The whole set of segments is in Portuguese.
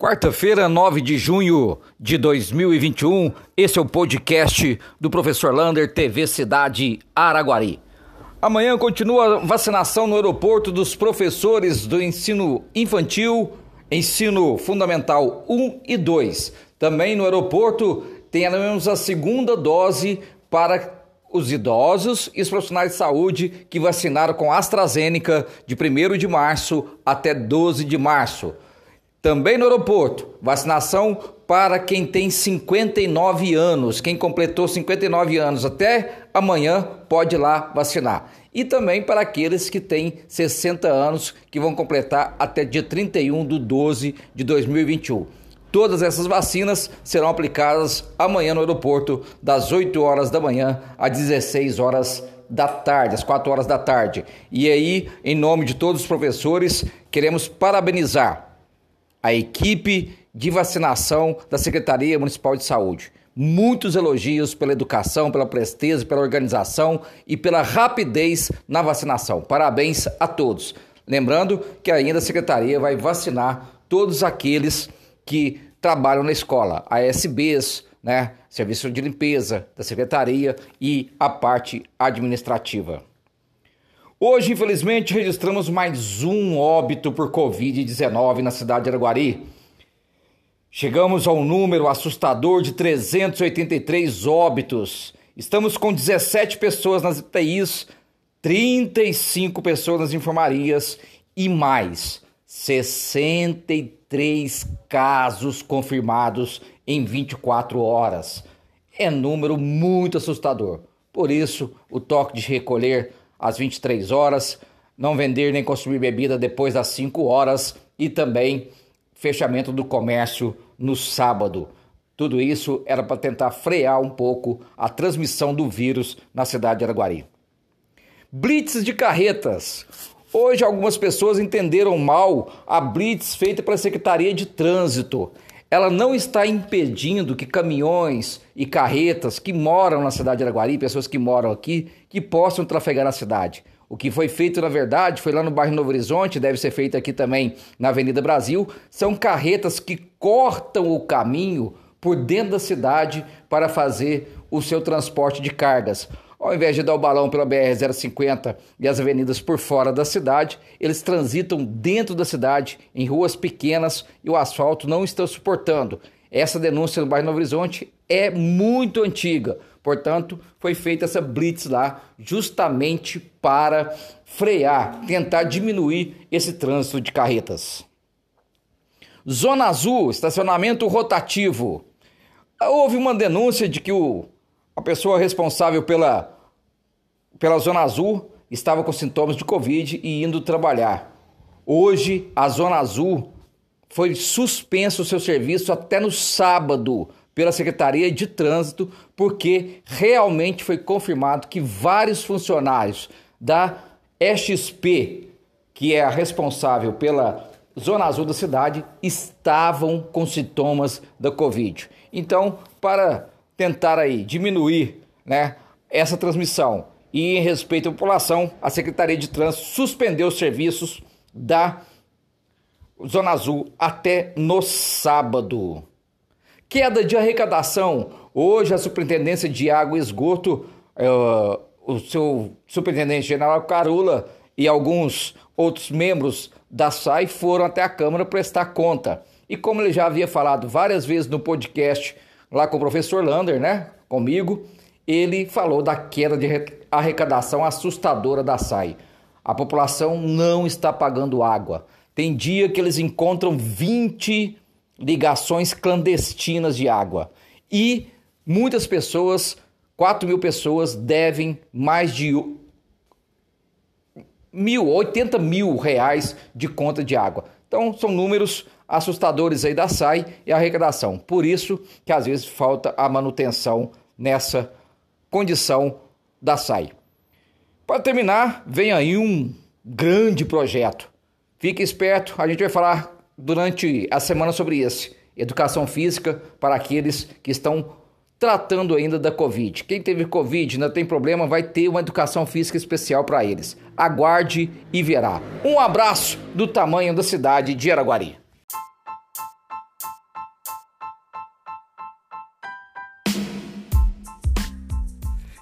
Quarta-feira, 9 de junho de 2021, esse é o podcast do professor Lander, TV Cidade Araguari. Amanhã continua a vacinação no aeroporto dos professores do ensino infantil, ensino fundamental 1 e 2. Também no aeroporto teremos a segunda dose para os idosos e os profissionais de saúde que vacinaram com AstraZeneca de 1 de março até 12 de março. Também no aeroporto, vacinação para quem tem 59 anos. Quem completou 59 anos até amanhã pode ir lá vacinar. E também para aqueles que têm 60 anos, que vão completar até dia 31 de 12 de 2021. Todas essas vacinas serão aplicadas amanhã no aeroporto, das 8 horas da manhã às 16 horas da tarde, às 4 horas da tarde. E aí, em nome de todos os professores, queremos parabenizar a equipe de vacinação da Secretaria Municipal de Saúde. Muitos elogios pela educação, pela presteza, pela organização e pela rapidez na vacinação. Parabéns a todos. Lembrando que ainda a Secretaria vai vacinar todos aqueles que trabalham na escola, ASBs, né, Serviço de Limpeza da Secretaria e a parte administrativa. Hoje, infelizmente, registramos mais um óbito por Covid-19 na cidade de Araguari. Chegamos ao número assustador de 383 óbitos. Estamos com 17 pessoas nas UTIs, 35 pessoas nas enfermarias e mais 63 casos confirmados em 24 horas. É número muito assustador. Por isso, o toque de recolher às 23 horas, não vender nem consumir bebida depois das 5 horas e também fechamento do comércio no sábado. Tudo isso era para tentar frear um pouco a transmissão do vírus na cidade de Araguari. Blitz de carretas. Hoje algumas pessoas entenderam mal a blitz feita pela Secretaria de Trânsito ela não está impedindo que caminhões e carretas que moram na cidade de Araguari, pessoas que moram aqui, que possam trafegar na cidade. O que foi feito, na verdade, foi lá no bairro Novo Horizonte, deve ser feito aqui também na Avenida Brasil. São carretas que cortam o caminho por dentro da cidade para fazer o seu transporte de cargas. Ao invés de dar o balão pela BR-050 e as avenidas por fora da cidade, eles transitam dentro da cidade, em ruas pequenas, e o asfalto não está suportando. Essa denúncia no bairro Novo Horizonte é muito antiga. Portanto, foi feita essa blitz lá justamente para frear, tentar diminuir esse trânsito de carretas. Zona Azul, estacionamento rotativo. Houve uma denúncia de que o a pessoa responsável pela, pela Zona Azul estava com sintomas de Covid e indo trabalhar. Hoje, a Zona Azul foi suspenso o seu serviço até no sábado pela Secretaria de Trânsito, porque realmente foi confirmado que vários funcionários da XP, que é a responsável pela Zona Azul da cidade, estavam com sintomas da Covid. Então, para tentar aí diminuir né, essa transmissão e em respeito à população, a Secretaria de Trânsito suspendeu os serviços da Zona Azul até no sábado. Queda de arrecadação. Hoje a Superintendência de Água e Esgoto, uh, o seu Superintendente General Carula e alguns outros membros da SAI foram até a Câmara prestar conta. E como ele já havia falado várias vezes no podcast lá com o professor Lander, né? Comigo, ele falou da queda de arrecadação assustadora da SAI. A população não está pagando água. Tem dia que eles encontram 20 ligações clandestinas de água. E muitas pessoas, 4 mil pessoas, devem mais de mil, 80 mil reais de conta de água. Então, são números assustadores aí da SAI e a arrecadação. Por isso que às vezes falta a manutenção nessa condição da SAI. Para terminar, vem aí um grande projeto. Fique esperto, a gente vai falar durante a semana sobre esse. Educação física para aqueles que estão tratando ainda da Covid. Quem teve Covid ainda tem problema, vai ter uma educação física especial para eles. Aguarde e verá. Um abraço do tamanho da cidade de Araguari.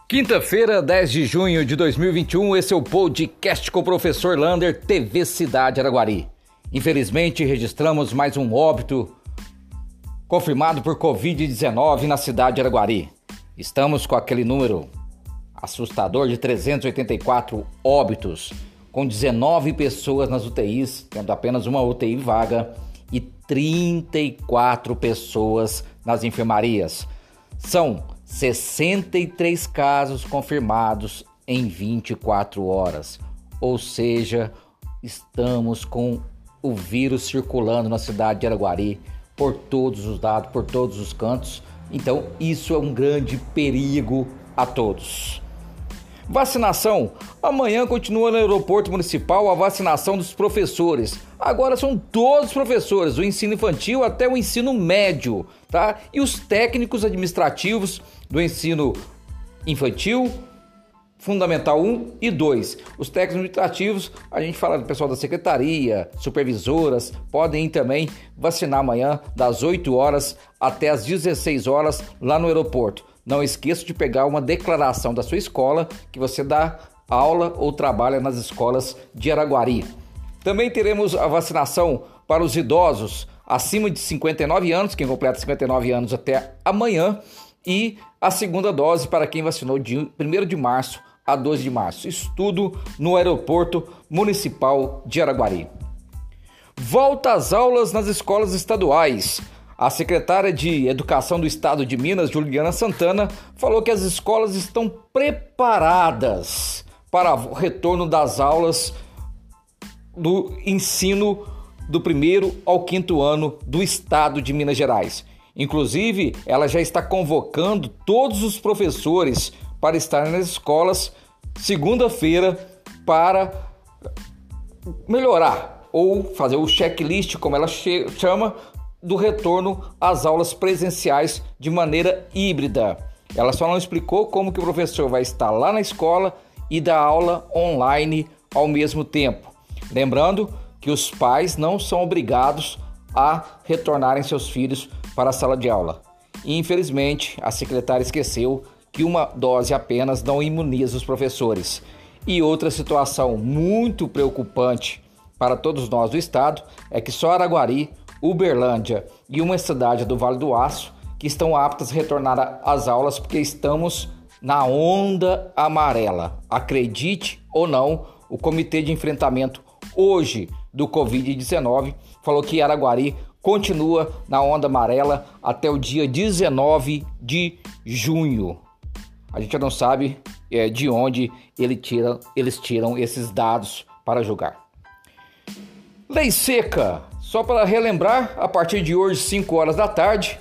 Quinta-feira, 10 de junho de 2021, esse é o podcast com o professor Lander, TV Cidade Araguari. Infelizmente, registramos mais um óbito confirmado por Covid-19 na cidade de Araguari. Estamos com aquele número assustador de 384 óbitos, com 19 pessoas nas UTIs, tendo apenas uma UTI vaga, e 34 pessoas nas enfermarias. São 63 casos confirmados em 24 horas. Ou seja, estamos com o vírus circulando na cidade de Araguari por todos os dados, por todos os cantos. Então, isso é um grande perigo a todos. Vacinação. Amanhã continua no aeroporto municipal a vacinação dos professores. Agora são todos os professores, do ensino infantil até o ensino médio, tá? E os técnicos administrativos do ensino infantil, Fundamental 1 e 2. Os técnicos administrativos, a gente fala do pessoal da secretaria, supervisoras, podem também vacinar amanhã das 8 horas até as 16 horas lá no aeroporto. Não esqueça de pegar uma declaração da sua escola que você dá aula ou trabalha nas escolas de Araguari. Também teremos a vacinação para os idosos acima de 59 anos, quem completa 59 anos até amanhã, e a segunda dose para quem vacinou de 1 de março a 12 de março. Estudo no Aeroporto Municipal de Araguari. Volta às aulas nas escolas estaduais. A secretária de Educação do Estado de Minas, Juliana Santana, falou que as escolas estão preparadas para o retorno das aulas do ensino do primeiro ao quinto ano do Estado de Minas Gerais. Inclusive, ela já está convocando todos os professores para estarem nas escolas segunda-feira para melhorar ou fazer o checklist, como ela chama, do retorno às aulas presenciais de maneira híbrida. Ela só não explicou como que o professor vai estar lá na escola e dar aula online ao mesmo tempo. Lembrando que os pais não são obrigados a retornarem seus filhos para a sala de aula. E, infelizmente, a secretária esqueceu que uma dose apenas não imuniza os professores. E outra situação muito preocupante para todos nós do estado é que só Araguari, Uberlândia e uma cidade do Vale do Aço que estão aptas a retornar às aulas porque estamos na onda amarela. Acredite ou não, o Comitê de Enfrentamento hoje do Covid-19 falou que Araguari continua na onda amarela até o dia 19 de junho. A gente não sabe é, de onde ele tira, eles tiram esses dados para julgar. Lei seca. Só para relembrar, a partir de hoje, 5 horas da tarde,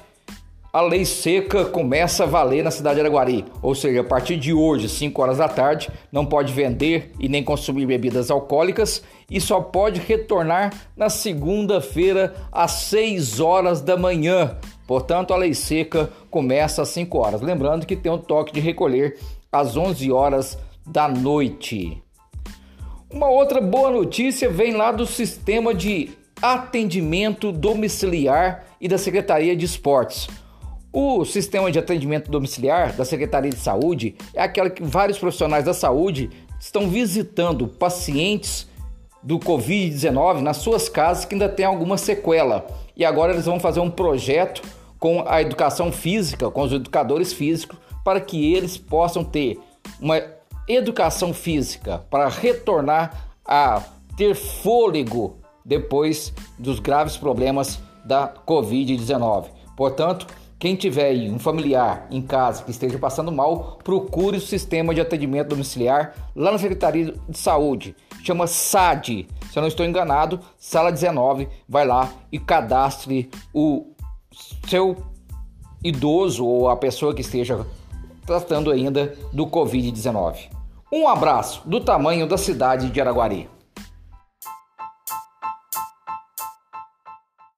a lei seca começa a valer na cidade de Araguari. Ou seja, a partir de hoje, 5 horas da tarde, não pode vender e nem consumir bebidas alcoólicas e só pode retornar na segunda-feira às 6 horas da manhã. Portanto, a lei seca começa às 5 horas. Lembrando que tem um toque de recolher às 11 horas da noite. Uma outra boa notícia vem lá do sistema de atendimento domiciliar e da Secretaria de Esportes. O sistema de atendimento domiciliar da Secretaria de Saúde é aquela que vários profissionais da saúde estão visitando pacientes do Covid-19 nas suas casas que ainda tem alguma sequela. E agora eles vão fazer um projeto com a educação física, com os educadores físicos, para que eles possam ter uma educação física para retornar a ter fôlego depois dos graves problemas da Covid-19. Portanto, quem tiver um familiar em casa que esteja passando mal, procure o sistema de atendimento domiciliar lá na Secretaria de Saúde. Chama SAD. Se eu não estou enganado, sala 19, vai lá e cadastre o seu idoso ou a pessoa que esteja tratando ainda do Covid-19. Um abraço do tamanho da cidade de Araguari.